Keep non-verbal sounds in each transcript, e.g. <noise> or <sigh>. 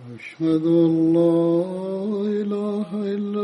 أشهد أن لا إله إلا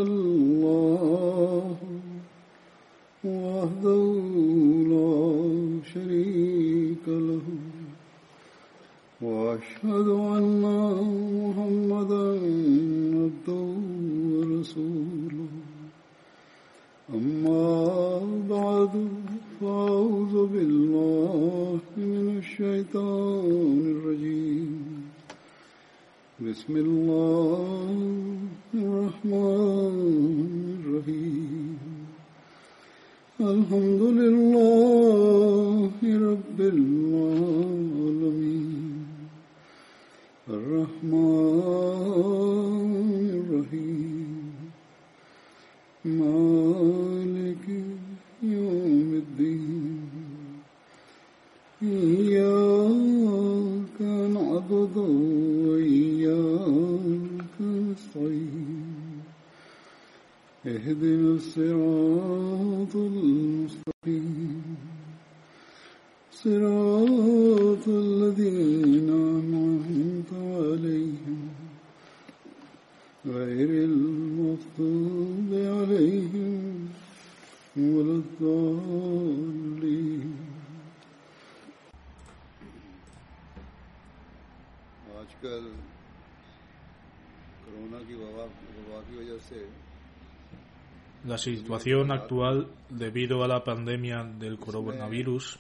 La situación actual, debido a la pandemia del coronavirus,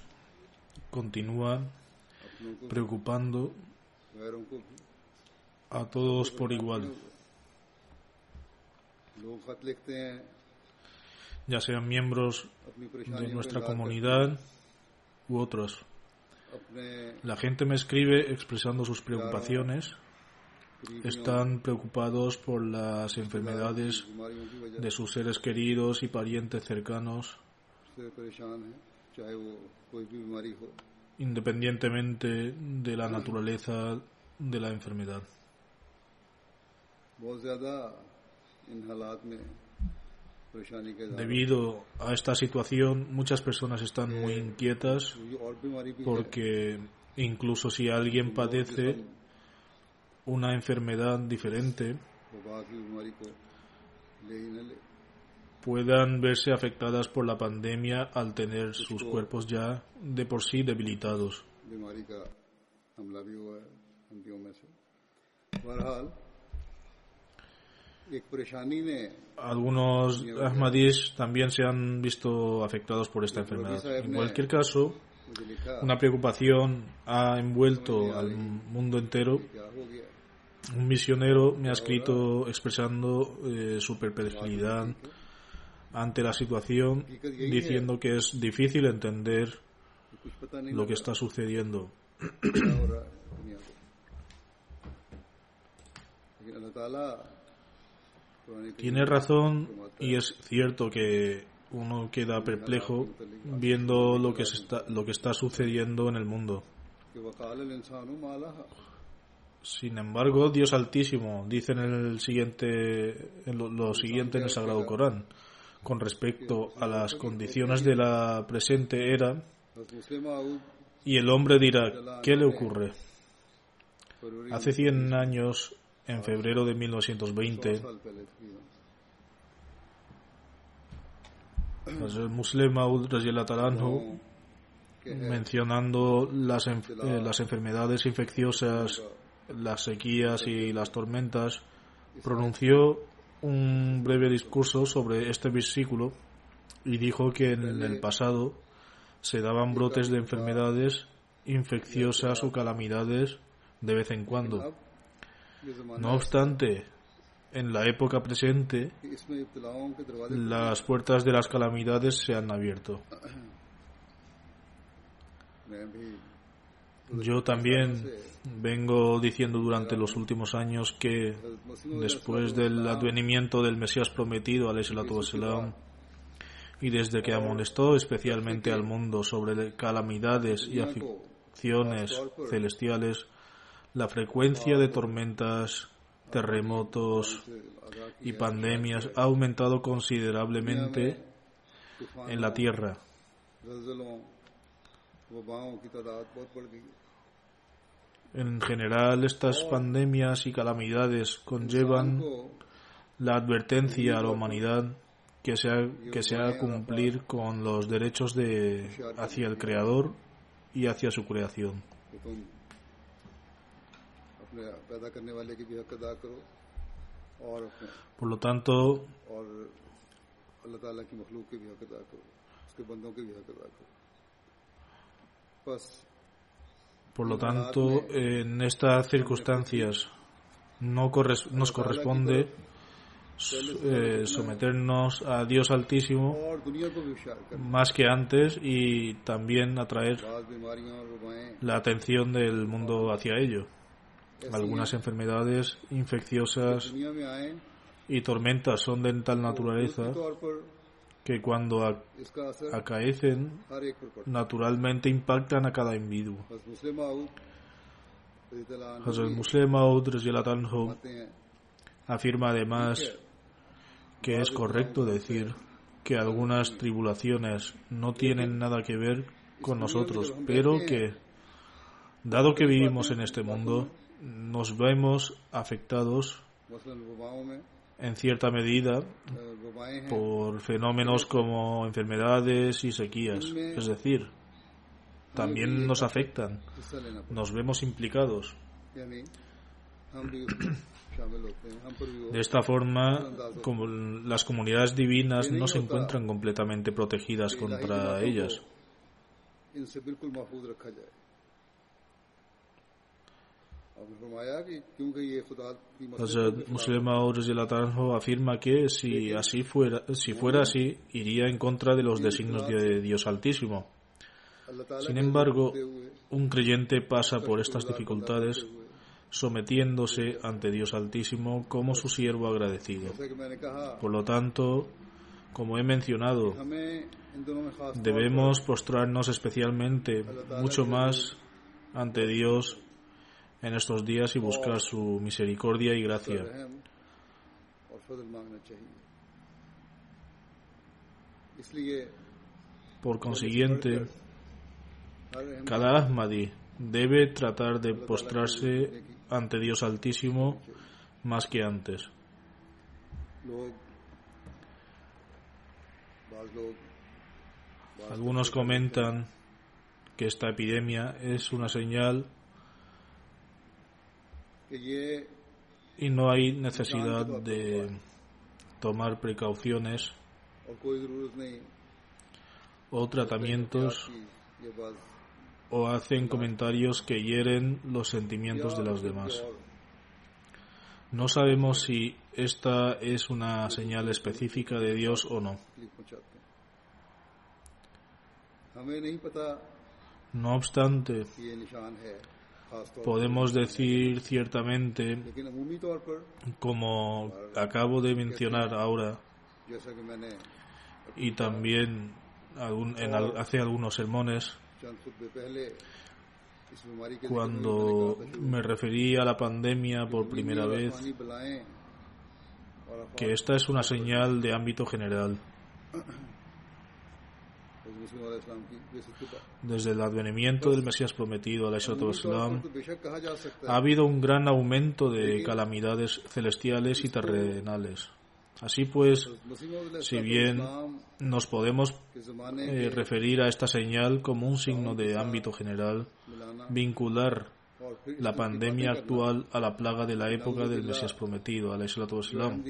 continúa preocupando a todos por igual, ya sean miembros de nuestra comunidad u otros. La gente me escribe expresando sus preocupaciones. Están preocupados por las enfermedades de sus seres queridos y parientes cercanos, independientemente de la naturaleza de la enfermedad. Debido a esta situación, muchas personas están muy inquietas porque incluso si alguien padece una enfermedad diferente, puedan verse afectadas por la pandemia al tener sus cuerpos ya de por sí debilitados. Algunos Ahmadis también se han visto afectados por esta enfermedad. En cualquier caso, una preocupación ha envuelto al mundo entero. Un misionero me ha escrito expresando eh, su perplejidad ante la situación, diciendo que es difícil entender lo que está sucediendo. Tiene razón y es cierto que uno queda perplejo viendo lo que, está, lo que está sucediendo en el mundo. Sin embargo, Dios Altísimo dice en el siguiente, en lo, lo siguiente en el Sagrado Corán, con respecto a las condiciones de la presente era, y el hombre dirá, ¿qué le ocurre? Hace 100 años en febrero de 1920. Pues el Muslim Maud mencionando las, eh, las enfermedades infecciosas, las sequías y las tormentas, pronunció un breve discurso sobre este versículo y dijo que en el pasado se daban brotes de enfermedades infecciosas o calamidades de vez en cuando. No obstante, en la época presente, las puertas de las calamidades se han abierto. <clears throat> Yo también vengo diciendo durante los últimos años que después del advenimiento del Mesías prometido, Wasallam, y desde que amonestó especialmente al mundo sobre calamidades y aflicciones celestiales, la frecuencia de tormentas, terremotos y pandemias ha aumentado considerablemente en la Tierra. En general, estas pandemias y calamidades conllevan la advertencia a la humanidad que sea, que sea cumplir con los derechos de, hacia el Creador y hacia su creación. Por lo tanto, por lo tanto, en estas circunstancias no nos corresponde eh, someternos a Dios Altísimo más que antes y también atraer la atención del mundo hacia ello. Algunas enfermedades infecciosas y tormentas son de tal naturaleza que cuando acaecen naturalmente impactan a cada individuo. Hazrat Muslim afirma además que es correcto decir que algunas tribulaciones no tienen nada que ver con nosotros, pero que, dado que vivimos en este mundo, nos vemos afectados en cierta medida por fenómenos como enfermedades y sequías. Es decir, también nos afectan, nos vemos implicados. De esta forma, las comunidades divinas no se encuentran completamente protegidas contra ellas. Hazrat Muslim afirma que si así fuera, si fuera así, iría en contra de los designios de Dios Altísimo. Sin embargo, un creyente pasa por estas dificultades sometiéndose ante Dios Altísimo como su siervo agradecido. Por lo tanto, como he mencionado, debemos postrarnos especialmente mucho más ante Dios en estos días y buscar su misericordia y gracia. Por consiguiente, cada Ahmadi debe tratar de postrarse ante Dios Altísimo más que antes. Algunos comentan que esta epidemia es una señal y no hay necesidad de tomar precauciones o tratamientos o hacen comentarios que hieren los sentimientos de los demás. No sabemos si esta es una señal específica de Dios o no. No obstante, podemos decir ciertamente, como acabo de mencionar ahora, y también hace algunos sermones, cuando me referí a la pandemia por primera vez, que esta es una señal de ámbito general. Desde el advenimiento del Mesías prometido, Islam, ha habido un gran aumento de calamidades celestiales y terrenales. Así pues, si bien nos podemos eh, referir a esta señal como un signo de ámbito general, vincular la pandemia actual a la plaga de la época del Mesías prometido, al Islam,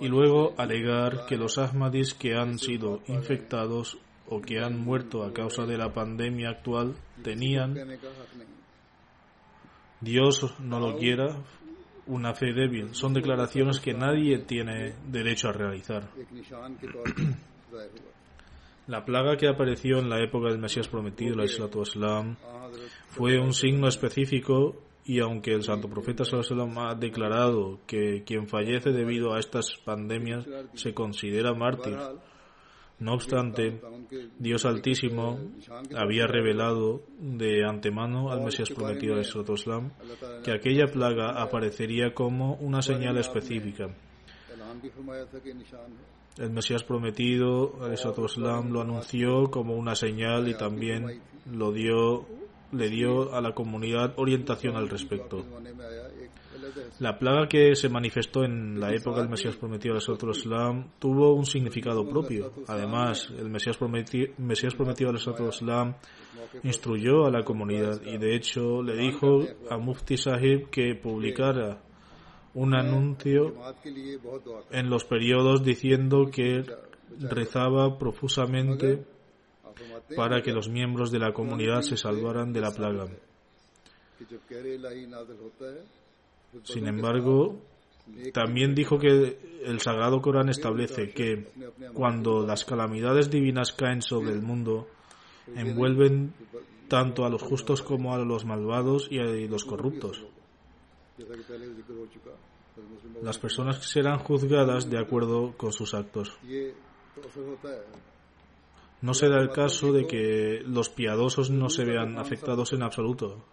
y luego alegar que los Ahmadis que han sido infectados o que han muerto a causa de la pandemia actual tenían, Dios no lo quiera, una fe débil. Son declaraciones que nadie tiene derecho a realizar. La plaga que apareció en la época del Mesías prometido, la Islatu Islam, fue un signo específico y aunque el santo profeta Sallallahu ha declarado que quien fallece debido a estas pandemias se considera mártir, no obstante, Dios Altísimo había revelado de antemano al Mesías prometido de Islam que aquella plaga aparecería como una señal específica. El Mesías prometido, al lo anunció como una señal y también lo dio, le dio a la comunidad orientación al respecto. La plaga que se manifestó en la época del Mesías prometido al Islam tuvo un significado propio. Además, el Mesías prometido, Mesías prometido al Islam instruyó a la comunidad y de hecho le dijo a Mufti Sahib que publicara un anuncio en los periodos diciendo que rezaba profusamente para que los miembros de la comunidad se salvaran de la plaga. Sin embargo, también dijo que el Sagrado Corán establece que cuando las calamidades divinas caen sobre el mundo, envuelven tanto a los justos como a los malvados y a los corruptos. Las personas serán juzgadas de acuerdo con sus actos. No será el caso de que los piadosos no se vean afectados en absoluto.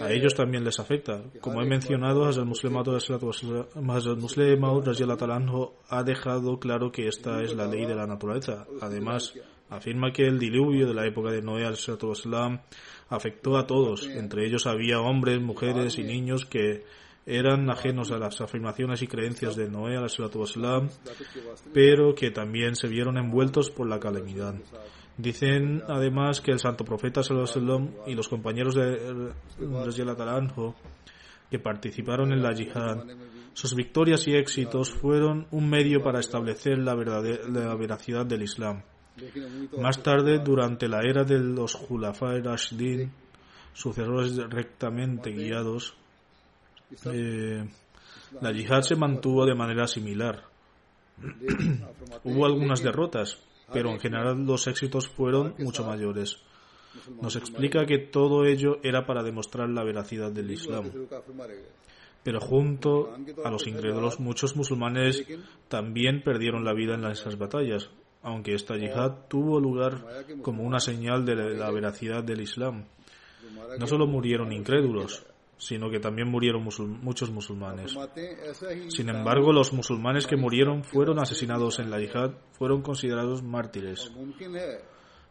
A ellos también les afecta. Como he mencionado, Hazrat Muslim ha dejado claro que esta es la ley de la naturaleza. Además, afirma que el diluvio de la época de Noé al afectó a todos. Entre ellos había hombres, mujeres y niños que eran ajenos a las afirmaciones y creencias de Noé al pero que también se vieron envueltos por la calamidad. Dicen además que el santo profeta y los compañeros de Talanjo que participaron en la yihad, sus victorias y éxitos fueron un medio para establecer la, la veracidad del Islam. Más tarde, durante la era de los Julafai Rashidin, sucesores rectamente guiados, eh, la yihad se mantuvo de manera similar. <clears throat> Hubo algunas derrotas, pero en general los éxitos fueron mucho mayores. Nos explica que todo ello era para demostrar la veracidad del Islam. Pero junto a los incrédulos, muchos musulmanes también perdieron la vida en esas batallas, aunque esta yihad tuvo lugar como una señal de la veracidad del Islam. No solo murieron incrédulos, sino que también murieron muchos musulmanes. Sin embargo, los musulmanes que murieron fueron asesinados en la yihad fueron considerados mártires.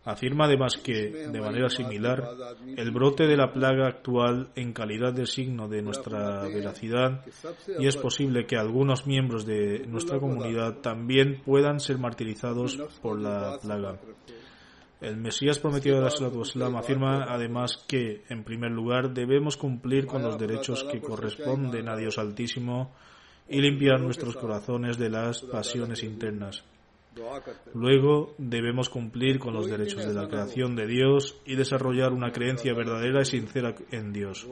Afirma además que, de manera similar, el brote de la plaga actual en calidad de signo de nuestra veracidad y es posible que algunos miembros de nuestra comunidad también puedan ser martirizados por la plaga. El Mesías prometido de la afirma además que, en primer lugar, debemos cumplir con los derechos que corresponden a Dios Altísimo y limpiar nuestros corazones de las pasiones internas. Luego debemos cumplir con los derechos de la creación de Dios y desarrollar una creencia verdadera y sincera en Dios.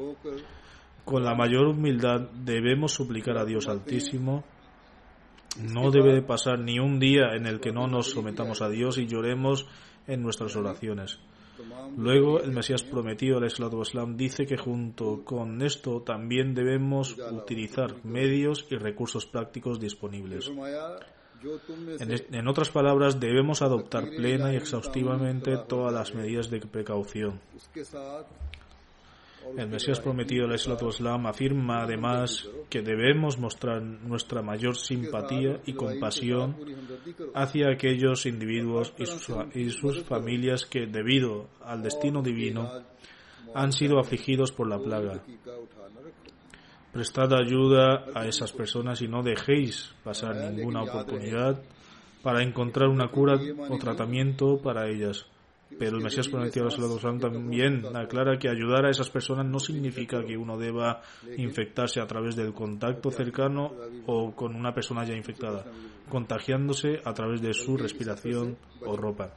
Con la mayor humildad debemos suplicar a Dios Altísimo no debe pasar ni un día en el que no nos sometamos a Dios y lloremos en nuestras oraciones. Luego, el Mesías prometido, el Islam, dice que junto con esto también debemos utilizar medios y recursos prácticos disponibles. En, en, otras palabras, debemos adoptar plena y exhaustivamente todas las medidas de precaución. El Mesías prometido, el Islam, afirma además que debemos mostrar nuestra mayor simpatía y compasión hacia aquellos individuos y sus, y sus familias que, debido al destino divino, han sido afligidos por la plaga. Prestad ayuda a esas personas y no dejéis pasar ninguna oportunidad para encontrar una cura o tratamiento para ellas. Pero el Mesías prometido también aclara que ayudar a esas personas no significa que uno deba infectarse a través del contacto cercano o con una persona ya infectada, contagiándose a través de su respiración o ropa.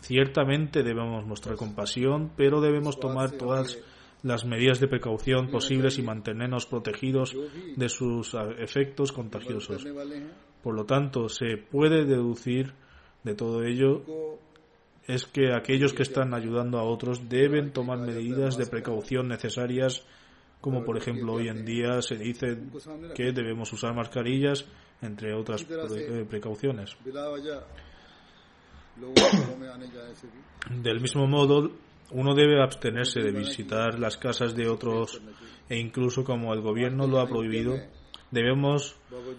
Ciertamente debemos mostrar compasión, pero debemos tomar todas las medidas de precaución posibles y mantenernos protegidos de sus efectos contagiosos. Por lo tanto, se puede deducir de todo ello es que aquellos que están ayudando a otros deben tomar medidas de precaución necesarias, como por ejemplo hoy en día se dice que debemos usar mascarillas, entre otras eh, precauciones. Del mismo modo, uno debe abstenerse de visitar las casas de otros e incluso como el gobierno lo ha prohibido, debemos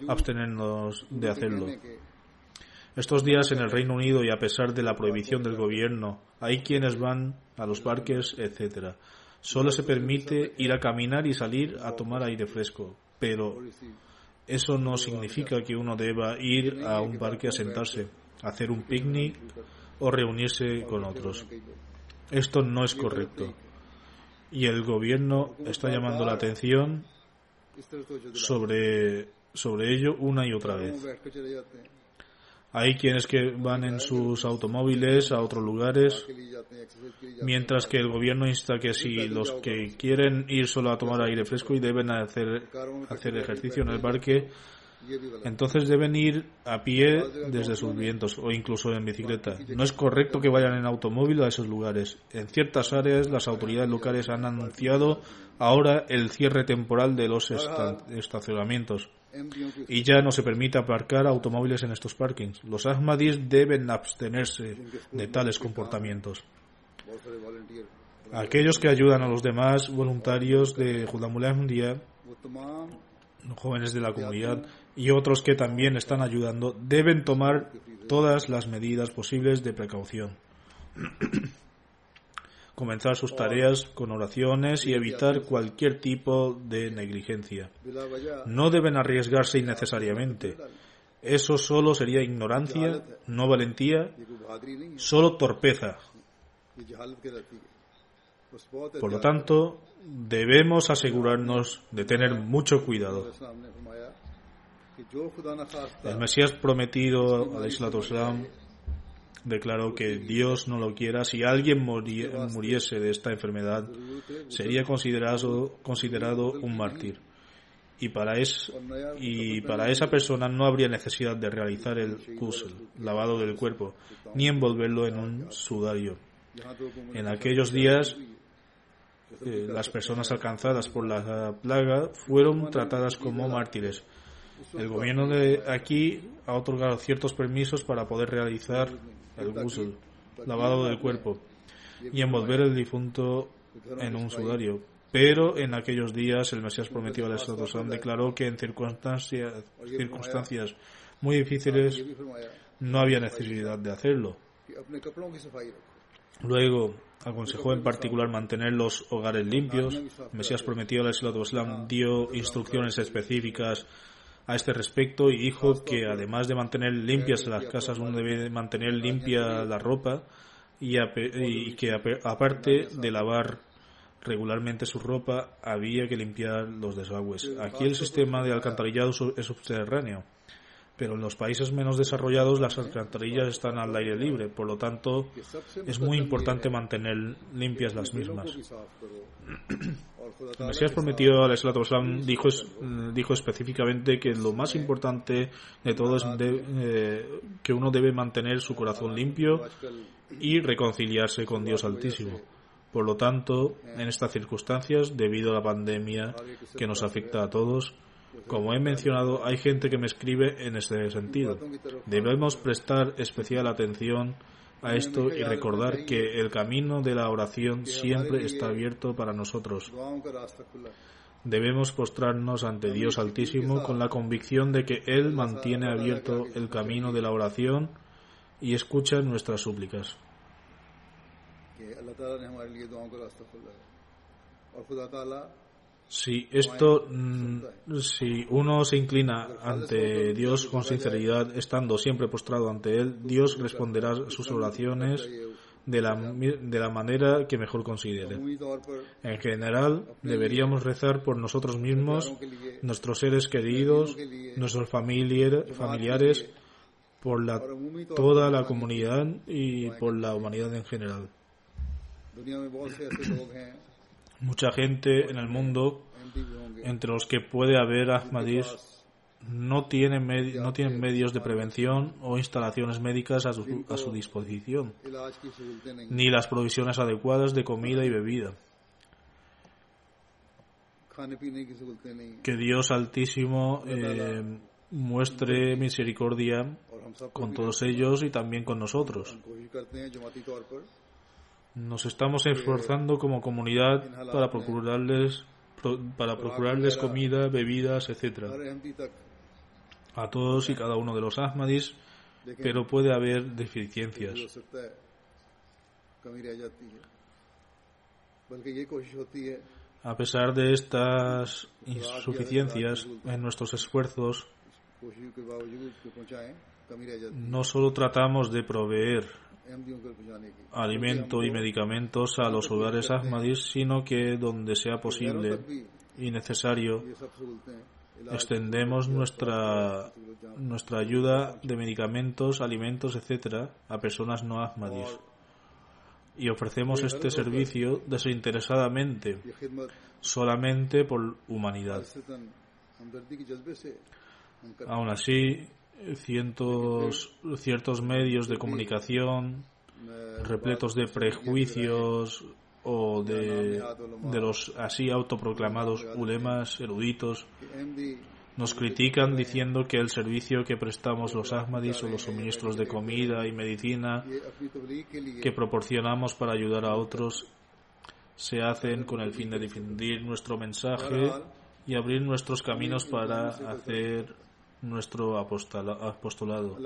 abstenernos de hacerlo. Estos días en el Reino Unido y a pesar de la prohibición del gobierno, hay quienes van a los parques, etc. Solo se permite ir a caminar y salir a tomar aire fresco, pero eso no significa que uno deba ir a un parque a sentarse, hacer un picnic o reunirse con otros. Esto no es correcto. Y el gobierno está llamando la atención sobre, sobre ello una y otra vez. Hay quienes que van en sus automóviles a otros lugares, mientras que el gobierno insta que si los que quieren ir solo a tomar aire fresco y deben hacer, hacer ejercicio en el parque, entonces deben ir a pie desde sus vientos o incluso en bicicleta. No es correcto que vayan en automóvil a esos lugares. En ciertas áreas las autoridades locales han anunciado ahora el cierre temporal de los estacionamientos y ya no se permite aparcar automóviles en estos parkings. Los Ahmadis deben abstenerse de tales comportamientos. Aquellos que ayudan a los demás voluntarios de Judamul jóvenes de la comunidad y otros que también están ayudando, deben tomar todas las medidas posibles de precaución. Comenzar sus tareas con oraciones y evitar cualquier tipo de negligencia. No deben arriesgarse innecesariamente. Eso solo sería ignorancia, no valentía, solo torpeza. Por lo tanto, debemos asegurarnos de tener mucho cuidado. El Mesías prometido, a Islam, declaró que Dios no lo quiera, si alguien muriese de esta enfermedad, sería considerado, considerado un mártir. Y para, es, y para esa persona no habría necesidad de realizar el kusel, lavado del cuerpo, ni envolverlo en un sudario. En aquellos días, eh, las personas alcanzadas por la plaga fueron tratadas como mártires. El gobierno de aquí ha otorgado ciertos permisos para poder realizar el ghusl, lavado del cuerpo, y envolver el difunto en un sudario. Pero en aquellos días el Mesías prometió al Estado declaró que en circunstancias, circunstancias muy difíciles no había necesidad de hacerlo. Luego aconsejó en particular mantener los hogares limpios. El Mesías prometió al Islam dio instrucciones específicas a este respecto y dijo que además de mantener limpias las casas, uno debe mantener limpia la ropa y, que aparte de lavar regularmente su ropa, había que limpiar los desagües. Aquí el sistema de alcantarillado es subterráneo pero en los países menos desarrollados las alcantarillas están al aire libre, por lo tanto es muy importante mantener limpias las mismas. <coughs> El Mesías prometido al Islam dijo, dijo específicamente que lo más importante de todo es eh, que uno debe mantener su corazón limpio y reconciliarse con Dios Altísimo. Por lo tanto, en estas circunstancias, debido a la pandemia que nos afecta a todos, como he mencionado, hay gente que me escribe en este sentido. Debemos prestar especial atención a esto y recordar que el camino de la oración siempre está abierto para nosotros. Debemos postrarnos ante Dios Altísimo con la convicción de que Él mantiene abierto el camino de la oración y escucha nuestras súplicas. Si esto, mm, si uno se inclina ante Dios con sinceridad, estando siempre postrado ante Él, Dios responderá sus oraciones de la, de la manera que mejor considere. En general, deberíamos rezar por nosotros mismos, nuestros seres queridos, nuestros familiares, por la, toda la comunidad y por la humanidad en general. Mucha gente en el mundo, entre los que puede haber Ahmadis, no tienen, no tienen medios de prevención o instalaciones médicas a su, a su disposición, ni las provisiones adecuadas de comida y bebida. Que Dios Altísimo eh, muestre misericordia con todos ellos y también con nosotros. Nos estamos esforzando como comunidad para procurarles, para procurarles comida, bebidas, etc. A todos y cada uno de los Ahmadis, pero puede haber deficiencias. A pesar de estas insuficiencias en nuestros esfuerzos, no solo tratamos de proveer alimento y medicamentos a los hogares Ahmadis, sino que donde sea posible y necesario extendemos nuestra nuestra ayuda de medicamentos, alimentos, etcétera, a personas no Ahmadis y ofrecemos este servicio desinteresadamente, solamente por humanidad. Aún así, cientos, ciertos medios de comunicación repletos de prejuicios o de, de los así autoproclamados ulemas eruditos. Nos critican diciendo que el servicio que prestamos los ahmadis o los suministros de comida y medicina que proporcionamos para ayudar a otros se hacen con el fin de difundir nuestro mensaje y abrir nuestros caminos para hacer nuestro apostolado.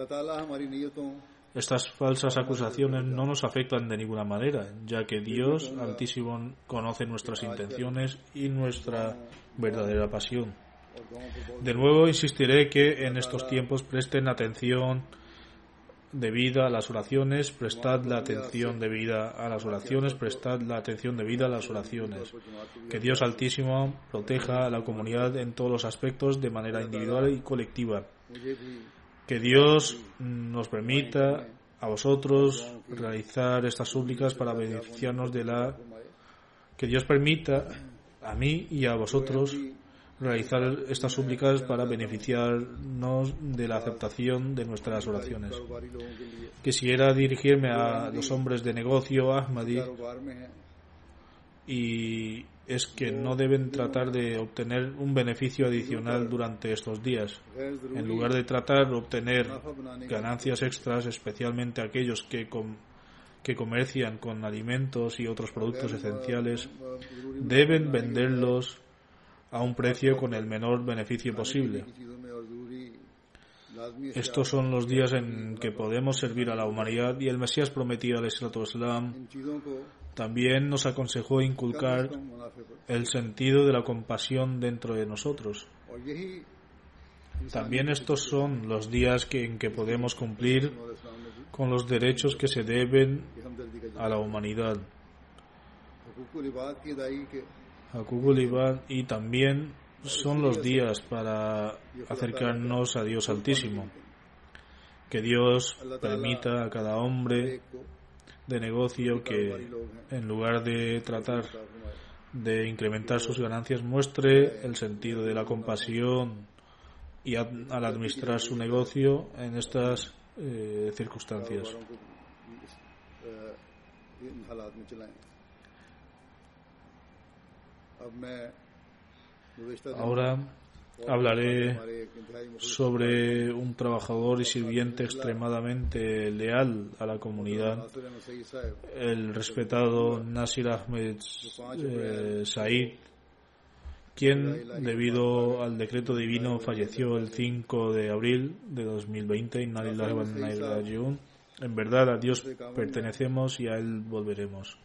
Estas falsas acusaciones no nos afectan de ninguna manera, ya que Dios Altísimo conoce nuestras intenciones y nuestra verdadera pasión. De nuevo insistiré que en estos tiempos presten atención debida a las oraciones, prestad la atención debida a las oraciones, prestad la atención debida a las oraciones. Que Dios Altísimo proteja a la comunidad en todos los aspectos de manera individual y colectiva. Que Dios nos permita a vosotros realizar estas súplicas para beneficiarnos de la... Que Dios permita a mí y a vosotros realizar estas súplicas para beneficiarnos de la aceptación de nuestras oraciones. Quisiera dirigirme a los hombres de negocio, Ahmadi, y es que no deben tratar de obtener un beneficio adicional durante estos días. En lugar de tratar de obtener ganancias extras, especialmente aquellos que, que comercian con alimentos y otros productos esenciales, deben venderlos a un precio con el menor beneficio posible. Estos son los días en que podemos servir a la humanidad y el Mesías prometido al Islam también nos aconsejó inculcar el sentido de la compasión dentro de nosotros. También estos son los días que, en que podemos cumplir con los derechos que se deben a la humanidad a y también son los días para acercarnos a Dios Altísimo. Que Dios permita a cada hombre de negocio que en lugar de tratar de incrementar sus ganancias muestre el sentido de la compasión y al administrar su negocio en estas eh, circunstancias. Ahora hablaré sobre un trabajador y sirviente extremadamente leal a la comunidad, el respetado Nasir Ahmed eh, Said, quien, debido al decreto divino, falleció el 5 de abril de 2020 en En verdad, a Dios pertenecemos y a Él volveremos.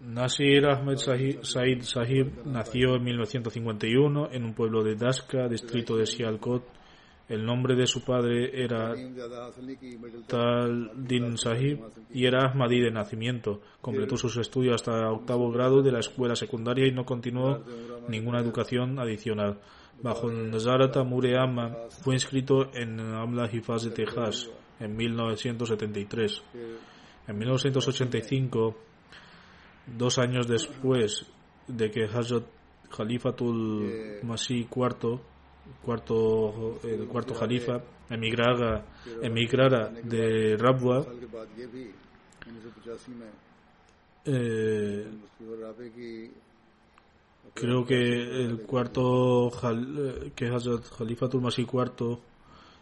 Nasir Ahmed Said Sahib nació en 1951 en un pueblo de Daska, distrito de Sialkot. El nombre de su padre era Tal Din Sahib y era Ahmadi de nacimiento. Completó sus estudios hasta octavo grado de la escuela secundaria y no continuó ninguna educación adicional. Bajo Nazarat Amure fue inscrito en Amla Hifaz de Texas en 1973. En 1985, dos años después de que Hazrat Khalifatul Masih IV, cuarto, eh, eh, el cuarto Khalifa, emigrara, eh, emigrara de Rabwa, creo que el cuarto que Hazrat Khalifatul Masih IV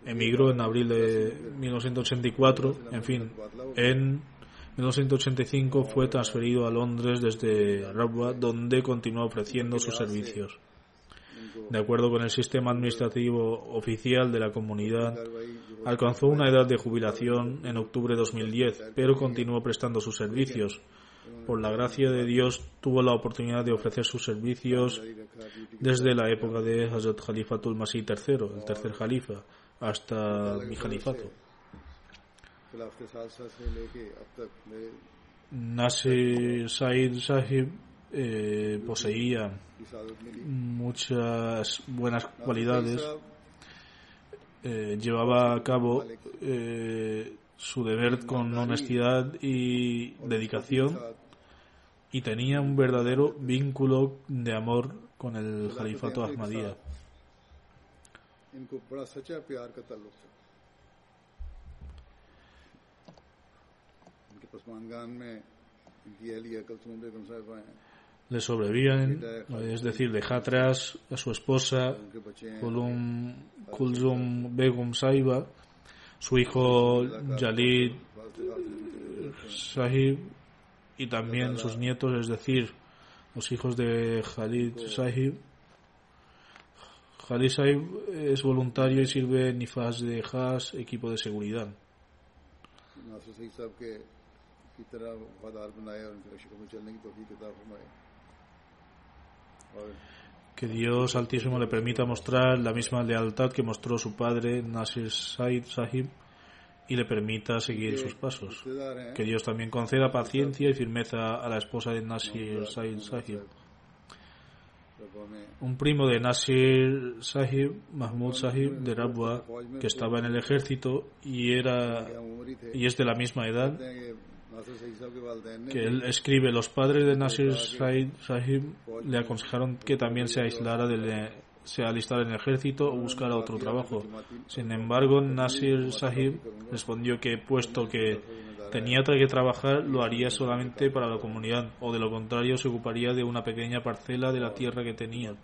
emigró en abril de 1984, en fin, en 1985 fue transferido a Londres desde Rabwa, donde continuó ofreciendo sus servicios. De acuerdo con el sistema administrativo oficial de la comunidad, alcanzó una edad de jubilación en octubre de 2010, pero continuó prestando sus servicios. Por la gracia de Dios, tuvo la oportunidad de ofrecer sus servicios desde la época de Hazrat Khalifatul Masih III, el tercer califa, hasta mi califato. Nasir Said Sahib eh, poseía muchas buenas cualidades, eh, llevaba a cabo eh, su deber con honestidad y dedicación y tenía un verdadero vínculo de amor con el califato Ahmadiyya. Le sobreviven, es decir, deja atrás a su esposa Kulum, Kulzum Begum Saiba, su hijo Jalid Sahib y también sus nietos, es decir, los hijos de Khalid Sahib. Khalid Sahib es voluntario y sirve en IFAS de Has, equipo de seguridad. Que Dios Altísimo le permita mostrar la misma lealtad que mostró su padre Nasir Said Sahib y le permita seguir sus pasos. Que Dios también conceda paciencia y firmeza a la esposa de Nasir Said Sahib. Un primo de Nasir Sahib, Mahmud Sahib de Rabwa, que estaba en el ejército y era y es de la misma edad, que él escribe, los padres de Nasir Sahib le aconsejaron que también se aislara del se alistara en el ejército o buscara otro trabajo. Sin embargo, Nasir Sahib respondió que puesto que tenía que trabajar, lo haría solamente para la comunidad, o de lo contrario se ocuparía de una pequeña parcela de la tierra que tenía.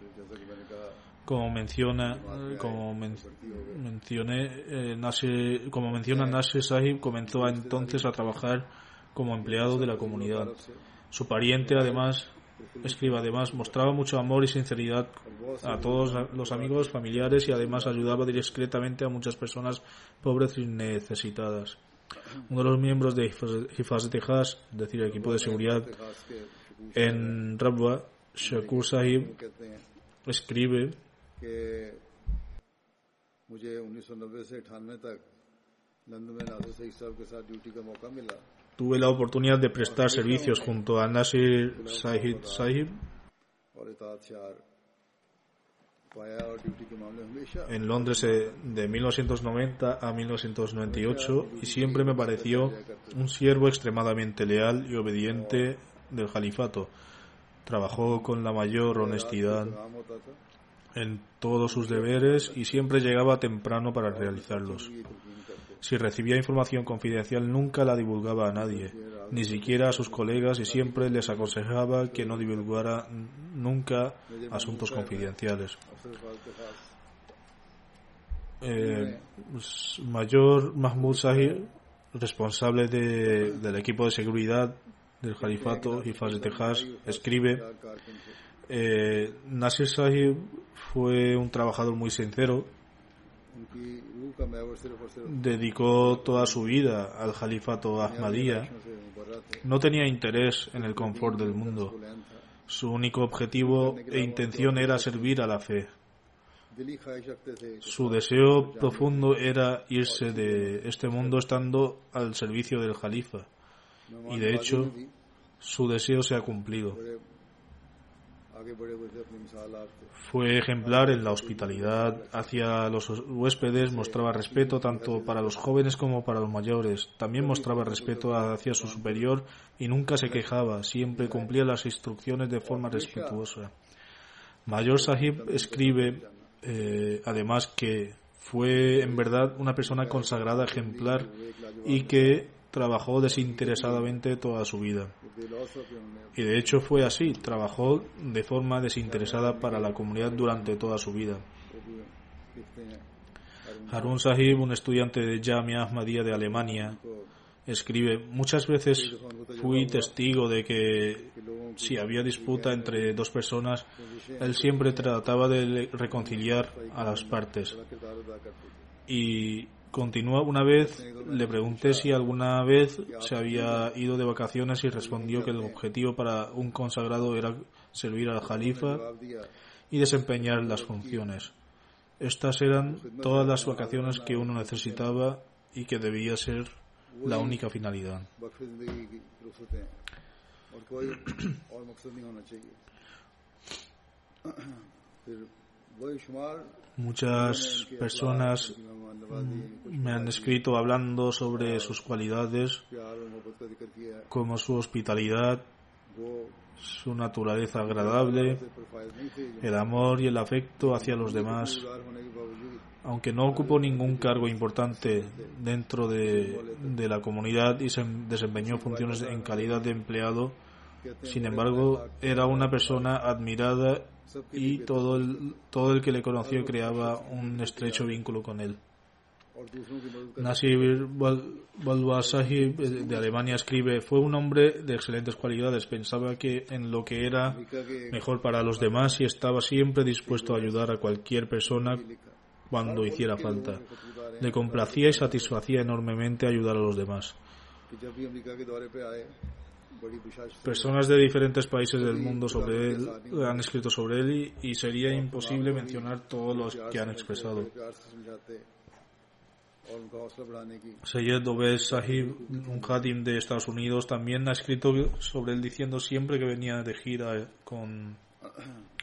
Como menciona, como mencioné, eh, como menciona Nasir Sahib, comenzó entonces a trabajar como empleado de la comunidad. Su pariente, además, escribe además, mostraba mucho amor y sinceridad a todos los amigos, familiares y además ayudaba discretamente a muchas personas pobres y necesitadas. Uno de los miembros de Hifaz de Texas, es decir, el equipo de seguridad en Rabwa, Shakur Sahib, escribe tuve la oportunidad de prestar servicios junto a Nasir Sahid Sahib en Londres eh, de 1990 a 1998 y siempre me pareció un siervo extremadamente leal y obediente del califato. Trabajó con la mayor honestidad en todos sus deberes y siempre llegaba temprano para realizarlos. Si recibía información confidencial nunca la divulgaba a nadie, ni siquiera a sus colegas y siempre les aconsejaba que no divulgara nunca asuntos confidenciales. Eh, pues, mayor Mahmoud Sahib, responsable del equipo de seguridad del Califato y de Texas, escribe eh, Nasir Sahib fue un trabajador muy sincero dedicó toda su vida al califato Ahmadiyya, no tenía interés en el confort del mundo. Su único objetivo e intención era servir a la fe. Su deseo profundo era irse de este mundo estando al servicio del califa. Y de hecho, su deseo se ha cumplido. Fue ejemplar en la hospitalidad hacia los huéspedes, mostraba respeto tanto para los jóvenes como para los mayores. También mostraba respeto hacia su superior y nunca se quejaba, siempre cumplía las instrucciones de forma respetuosa. Mayor Sahib escribe eh, además que fue en verdad una persona consagrada ejemplar y que trabajó desinteresadamente toda su vida. Y de hecho fue así, trabajó de forma desinteresada para la comunidad durante toda su vida. Harun Sahib, un estudiante de Jamia Ahmadiyya de Alemania, Escribe, muchas veces fui testigo de que si había disputa entre dos personas, él siempre trataba de reconciliar a las partes. Y continúa, una vez le pregunté si alguna vez se había ido de vacaciones y respondió que el objetivo para un consagrado era servir al jalifa y desempeñar las funciones. Estas eran todas las vacaciones que uno necesitaba y que debía ser la única finalidad. <clears throat> <clears throat> Muchas personas me han escrito hablando sobre sus cualidades, como su hospitalidad, su naturaleza agradable, el amor y el afecto hacia los demás. Aunque no ocupó ningún cargo importante dentro de, la comunidad y se desempeñó funciones en calidad de empleado, sin embargo, era una persona admirada y todo el, todo el que le conoció creaba un estrecho vínculo con él. Nasir Balwa Sahib de Alemania escribe, fue un hombre de excelentes cualidades, pensaba que en lo que era mejor para los demás y estaba siempre dispuesto a ayudar a cualquier persona cuando hiciera falta. Le complacía y satisfacía enormemente ayudar a los demás. Personas de diferentes países del mundo sobre él han escrito sobre él y, sería imposible mencionar todos los que han expresado. Sayyid Obed Sahib, un khadim de Estados Unidos, también ha escrito sobre él diciendo siempre que venía de gira con,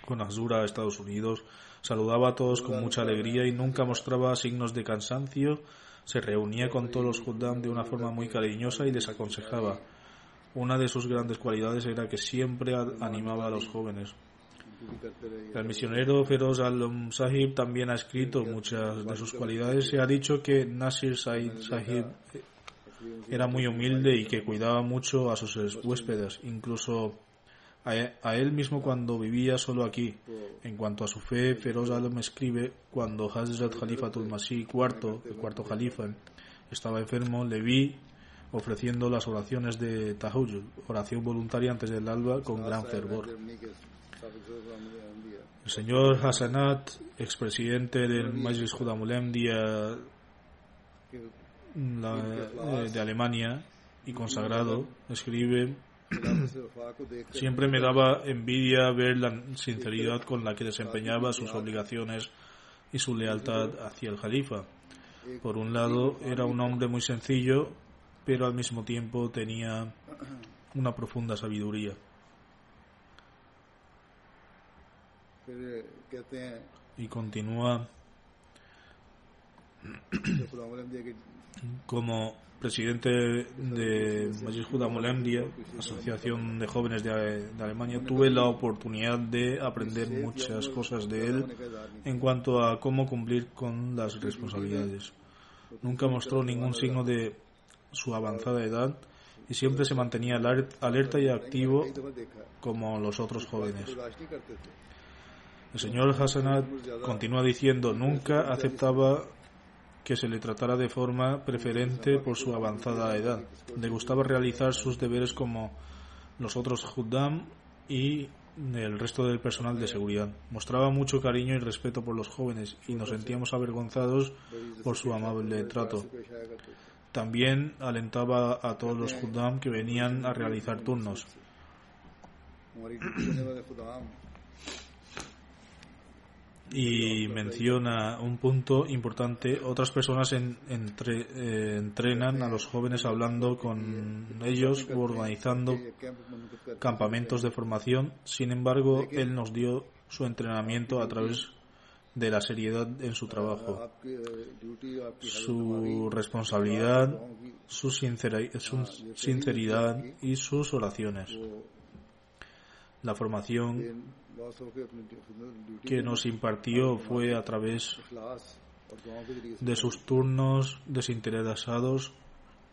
con Azura a Estados Unidos, saludaba a todos con mucha alegría y nunca mostraba signos de cansancio, se reunía con todos los Huddam de una forma muy cariñosa y les aconsejaba. Una de sus grandes cualidades era que siempre animaba a los jóvenes. El misionero Feroz al-Sahib también ha escrito muchas de sus cualidades y ha dicho que Nasir Sahib era muy humilde y que cuidaba mucho a sus huéspedes, incluso a él mismo cuando vivía solo aquí. En cuanto a su fe, Feroz al escribe cuando Hazrat Khalifatul Masih IV, el cuarto califa, estaba enfermo, le vi ofreciendo las oraciones de Tahajjud, oración voluntaria antes del alba con gran fervor. El señor Hassanat, expresidente del Majlis Judamulem eh, de Alemania y consagrado, escribe Siempre me daba envidia ver la sinceridad con la que desempeñaba sus obligaciones y su lealtad hacia el califa. Por un lado, era un hombre muy sencillo, pero al mismo tiempo tenía una profunda sabiduría. Y continúa como presidente de Majid Molemdia, Asociación de Jóvenes de, Alemania, tuve la oportunidad de aprender muchas cosas de él en cuanto a cómo cumplir con las responsabilidades. Nunca mostró ningún signo de su avanzada edad y siempre se mantenía alerta y activo como los otros jóvenes. El señor Hassanat continúa diciendo, nunca aceptaba que se le tratara de forma preferente por su avanzada edad. Le gustaba realizar sus deberes como los otros Huddam y el resto del personal de seguridad. Mostraba mucho cariño y respeto por los jóvenes y nos sentíamos avergonzados por su amable trato. También alentaba a todos los Huddam que venían a realizar turnos y menciona un punto importante. Otras personas eh, entrenan a los jóvenes hablando con ellos o organizando campamentos de formación. Sin embargo, él nos dio su entrenamiento a través de la seriedad en su trabajo, su responsabilidad, su sinceridad y sus oraciones. La formación que nos impartió fue a través de sus turnos desinteresados,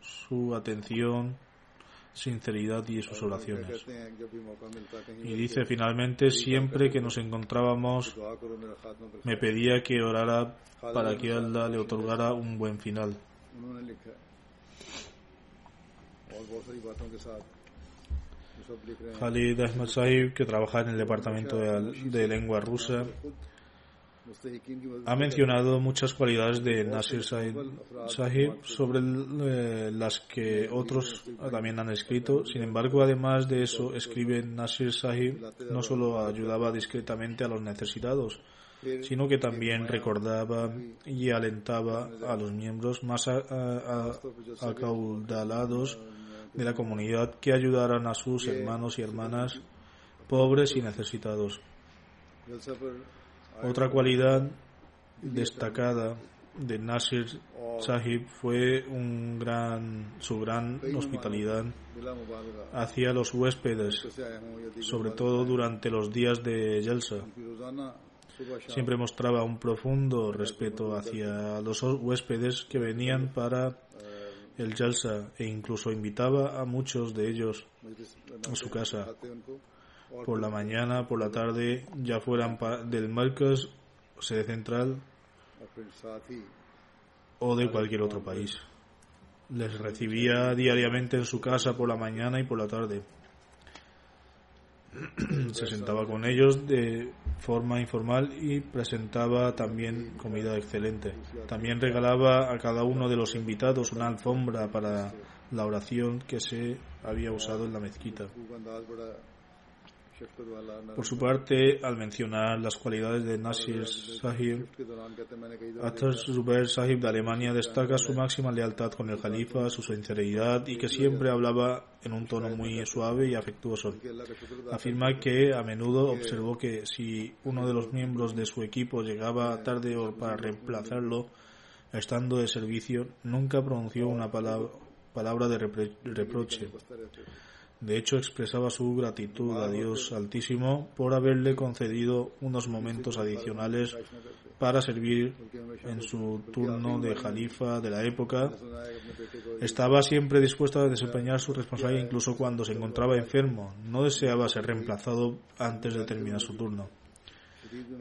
su atención, sinceridad y sus oraciones. Y dice finalmente, siempre que nos encontrábamos, me pedía que orara para que Allah le otorgara un buen final. Khalid Ahmad Sahib, que trabaja en el Departamento de Lengua Rusa, ha mencionado muchas cualidades de Nasir Sahib, Sahib sobre eh, las que otros también han escrito. Sin embargo, además de eso, escribe Nasir Sahib no solo ayudaba discretamente a los necesitados, sino que también recordaba y alentaba a los miembros más a- acaudalados de la comunidad que ayudaran a sus hermanos y hermanas pobres y necesitados. Otra cualidad destacada de Nasir Sahib fue un gran, su gran hospitalidad hacia los huéspedes, sobre todo durante los días de Yelsa. Siempre mostraba un profundo respeto hacia los huéspedes que venían para el Yalsa e incluso invitaba a muchos de ellos a su casa por la mañana, por la tarde, ya fueran del Marcas, sede central o de cualquier otro país. Les recibía diariamente en su casa por la mañana y por la tarde. <clears throat> Se sentaba con ellos de forma informal y presentaba también comida excelente. También regalaba a cada uno de los invitados una alfombra para la oración que se había usado en la mezquita. Por su parte, al mencionar las cualidades de Nasir Sahib, Atar Zubair Sahib de Alemania destaca su máxima lealtad con el califa, su sinceridad y que siempre hablaba en un tono muy suave y afectuoso. Afirma que a menudo observó que si uno de los miembros de su equipo llegaba tarde o para reemplazarlo, estando de servicio, nunca pronunció una palabra, de reproche. De hecho, expresaba su gratitud a Dios Altísimo por haberle concedido unos momentos adicionales para servir en su turno de jalifa de la época. Estaba siempre dispuesto a desempeñar su responsabilidad incluso cuando se encontraba enfermo. No deseaba ser reemplazado antes de terminar su turno.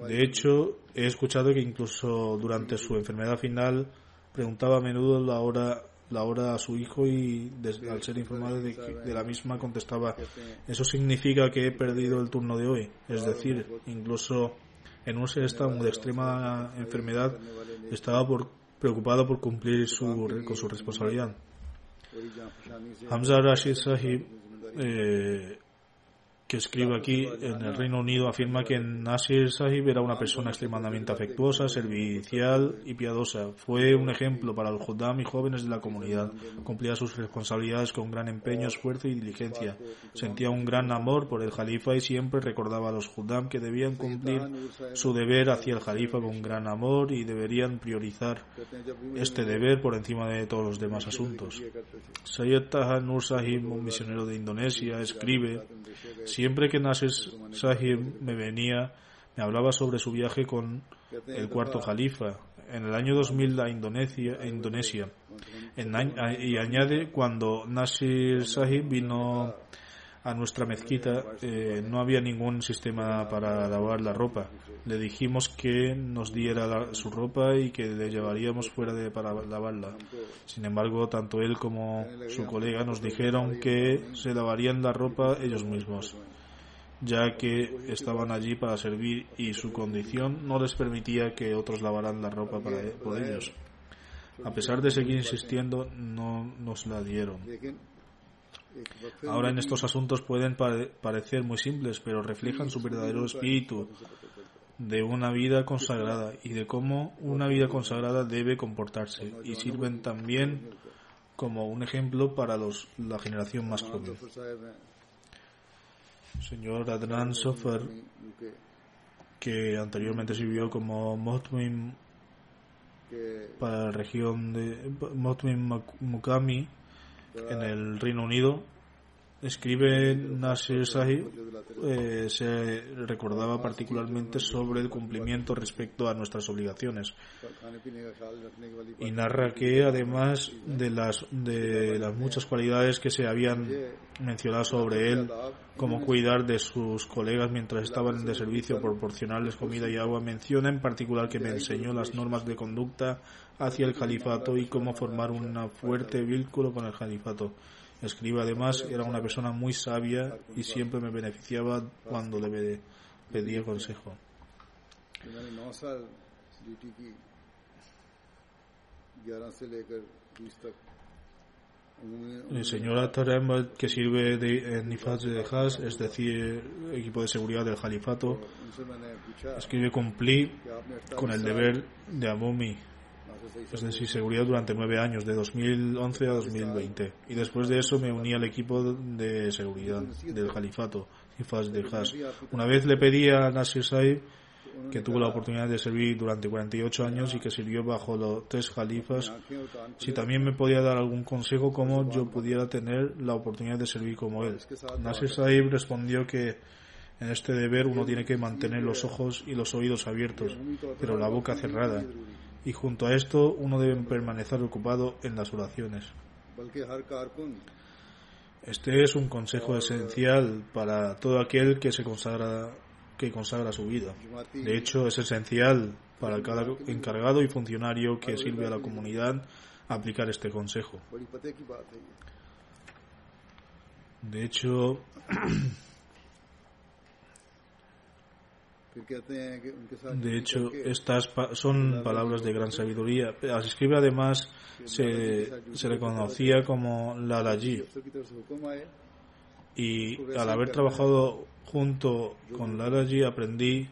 De hecho, he escuchado que incluso durante su enfermedad final preguntaba a menudo la hora la obra a su hijo y desde, al ser informado de, de, la misma contestaba, eso significa que he perdido el turno de hoy. Es decir, incluso en un estado de extrema enfermedad estaba por, preocupado por cumplir su, con su responsabilidad. Hamza Rashid Sahib eh, que escribe aquí en el Reino Unido afirma que Nasir Sahib era una persona extremadamente afectuosa, servicial y piadosa. Fue un ejemplo para los Jodam y jóvenes de la comunidad. Cumplía sus responsabilidades con gran empeño, esfuerzo y diligencia. Sentía un gran amor por el Jalifa y siempre recordaba a los Judam que debían cumplir su deber hacia el Jalifa con gran amor y deberían priorizar este deber por encima de todos los demás asuntos. Sayyid Taha Nur Sahib, un misionero de Indonesia, escribe siempre que Nasir Sahib me venía, me hablaba sobre su viaje con el cuarto califa en el año 2000 a Indonesia, a Indonesia. Y añade, cuando Nasir Sahib vino a nuestra mezquita, eh, no había ningún sistema para lavar la ropa. Le dijimos que nos diera la- su ropa y que le llevaríamos fuera de, para lavarla. Sin embargo, tanto él como su colega nos dijeron que se lavarían la ropa ellos mismos, ya que estaban allí para servir y su condición no les permitía que otros lavaran la ropa para, por ellos. A pesar de seguir insistiendo, no nos la dieron. Ahora en estos asuntos pueden parecer muy simples, pero reflejan su verdadero espíritu de una vida consagrada y de cómo una vida consagrada debe comportarse y sirven también como un ejemplo para los, la generación más joven. Señor Adnan Sofer, que anteriormente sirvió como Motmim para la región de Motmim Mukami, en el Reino Unido. Escribe Nasir Sahi, eh, se recordaba particularmente sobre el cumplimiento respecto a nuestras obligaciones y narra que además de las, de las muchas cualidades que se habían mencionado sobre él, como cuidar de sus colegas mientras estaban de servicio, proporcionarles comida y agua, menciona en particular que me enseñó las normas de conducta hacia el califato y cómo formar un fuerte vínculo con el califato Escribe además, era una persona muy sabia y siempre me beneficiaba cuando le pedía consejo. El señor Atarem, que sirve de Nifaz de Haz, es decir, equipo de seguridad del Jalifato, escribe cumplí con el deber de Amumi, es decir, seguridad durante nueve años, de 2011 a 2020. Y después de eso me uní al equipo de seguridad del Jalifato, Nifaz de Haz. Una vez le pedí a Nasir Saib que tuvo la oportunidad de servir durante 48 años y que sirvió bajo los tres jalifas, si también me podía dar algún consejo cómo yo pudiera tener la oportunidad de servir como él. Nasir Saib respondió que en este deber uno tiene que mantener los ojos y los oídos abiertos, pero la boca cerrada, y junto a esto uno debe permanecer ocupado en las oraciones. Este es un consejo esencial para todo aquel que se consagra que consagra su vida. De hecho, es esencial para cada encargado y funcionario que sirve a la comunidad aplicar este consejo. De hecho, <clears throat> de hecho, estas son palabras de gran sabiduría. Escribe además, se, se le conocía como la Laji. Y al haber trabajado junto con Laraji aprendí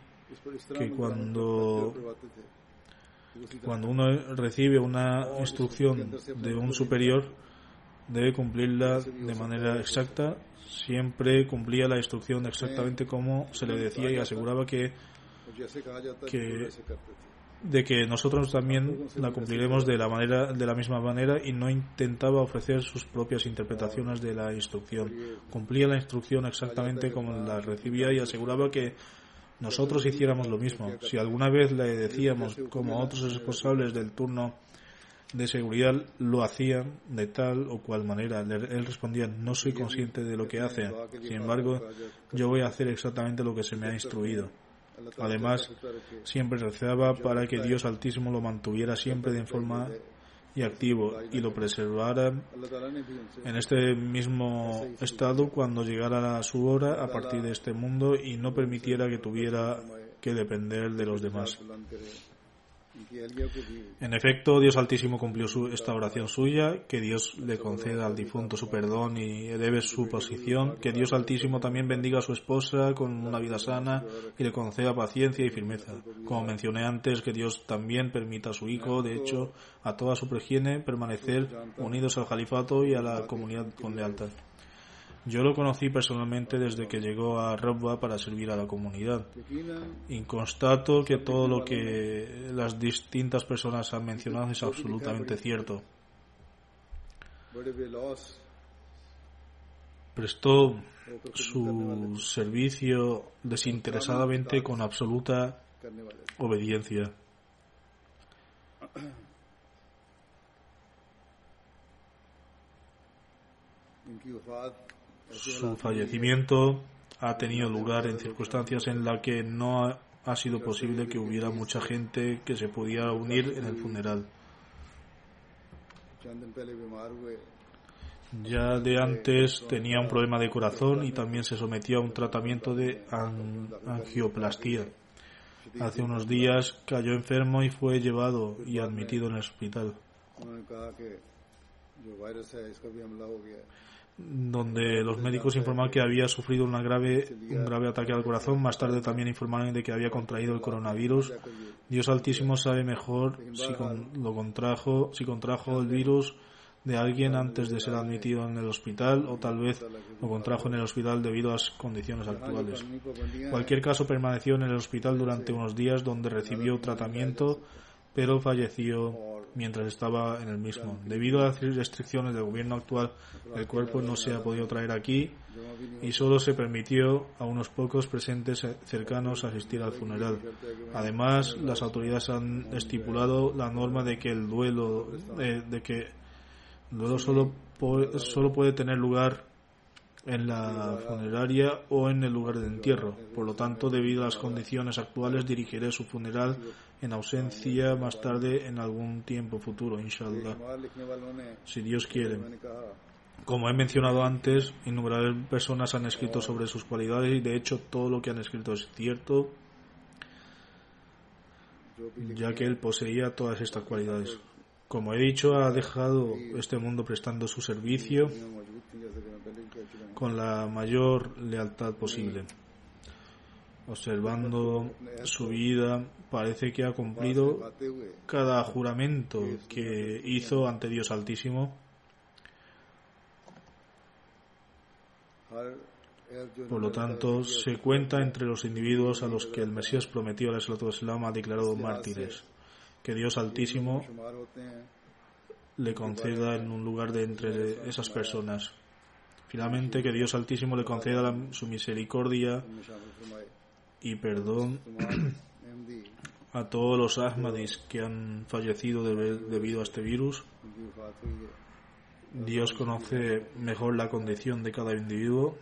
que cuando, cuando uno recibe una instrucción de un superior, debe cumplirla de manera exacta. Siempre cumplía la instrucción exactamente como se le decía y aseguraba que, que de que nosotros también la cumpliremos de la manera de la misma manera y no intentaba ofrecer sus propias interpretaciones de la instrucción. Cumplía la instrucción exactamente como la recibía y aseguraba que nosotros hiciéramos lo mismo. Si alguna vez le decíamos como otros responsables del turno de seguridad lo hacían de tal o cual manera. Él respondía, no soy consciente de lo que hace. Sin embargo, yo voy a hacer exactamente lo que se me ha instruido. Además, siempre rezaba para que Dios Altísimo lo mantuviera siempre de forma y activo y lo preservara en este mismo estado cuando llegara su hora a partir de este mundo y no permitiera que tuviera que depender de los demás. En efecto, Dios Altísimo cumplió su, esta oración suya, que Dios le conceda al difunto su perdón y eleve su posición, que Dios Altísimo también bendiga a su esposa con una vida sana y le conceda paciencia y firmeza. Como mencioné antes, que Dios también permita a su hijo, de hecho, a toda su pregiene, permanecer unidos al califato y a la comunidad con lealtad. Yo lo conocí personalmente desde que llegó a Rabba para servir a la comunidad. Y constato que todo lo que las distintas personas han mencionado es absolutamente cierto. Prestó su servicio desinteresadamente con absoluta obediencia. Su fallecimiento ha tenido lugar en circunstancias en las que no ha, sido posible que hubiera mucha gente que se pudiera unir en el funeral. Ya de antes tenía un problema de corazón y también se sometió a un tratamiento de angioplastía. Hace unos días cayó enfermo y fue llevado y admitido en el hospital donde los médicos informaron que había sufrido una grave, un grave ataque al corazón. Más tarde también informaron de que había contraído el coronavirus. Dios Altísimo sabe mejor si lo contrajo, si contrajo el virus de alguien antes de ser admitido en el hospital o tal vez lo contrajo en el hospital debido a las condiciones actuales. Cualquier caso permaneció en el hospital durante unos días donde recibió tratamiento pero falleció mientras estaba en el mismo. Debido a las restricciones del gobierno actual, el cuerpo no se ha podido traer aquí y solo se permitió a unos pocos presentes cercanos asistir al funeral. Además, las autoridades han estipulado la norma de que el duelo, eh, de que el duelo solo, solo puede tener lugar en la funeraria o en el lugar de entierro. Por lo tanto, debido a las condiciones actuales, dirigiré su funeral en ausencia más tarde en algún tiempo futuro, inshallah, si Dios quiere. Como he mencionado antes, innumerables personas han escrito sobre sus cualidades y de hecho todo lo que han escrito es cierto, ya que él poseía todas estas cualidades. Como he dicho, ha dejado este mundo prestando su servicio con la mayor lealtad posible. Observando su vida, parece que ha cumplido cada juramento que hizo ante Dios Altísimo Por lo tanto, se cuenta entre los individuos a los que el Mesías prometió al Islam ha declarado mártires. Que Dios Altísimo le conceda en un lugar de entre esas personas. Finalmente, que Dios Altísimo le conceda su misericordia y perdón a todos los Ahmadis que han fallecido debido a este virus. Dios conoce mejor la condición de cada individuo,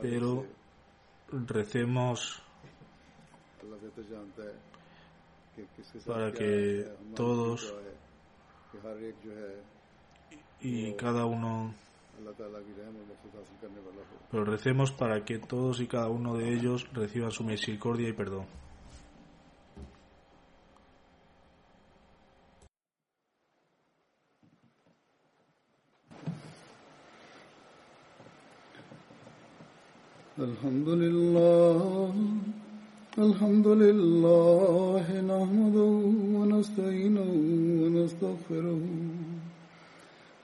pero recemos para que todos y cada uno pero recemos para que todos y cada uno de ellos reciban su misericordia y perdón. الحمد لله الحمد لله نحمده ونستعينه ونستغفره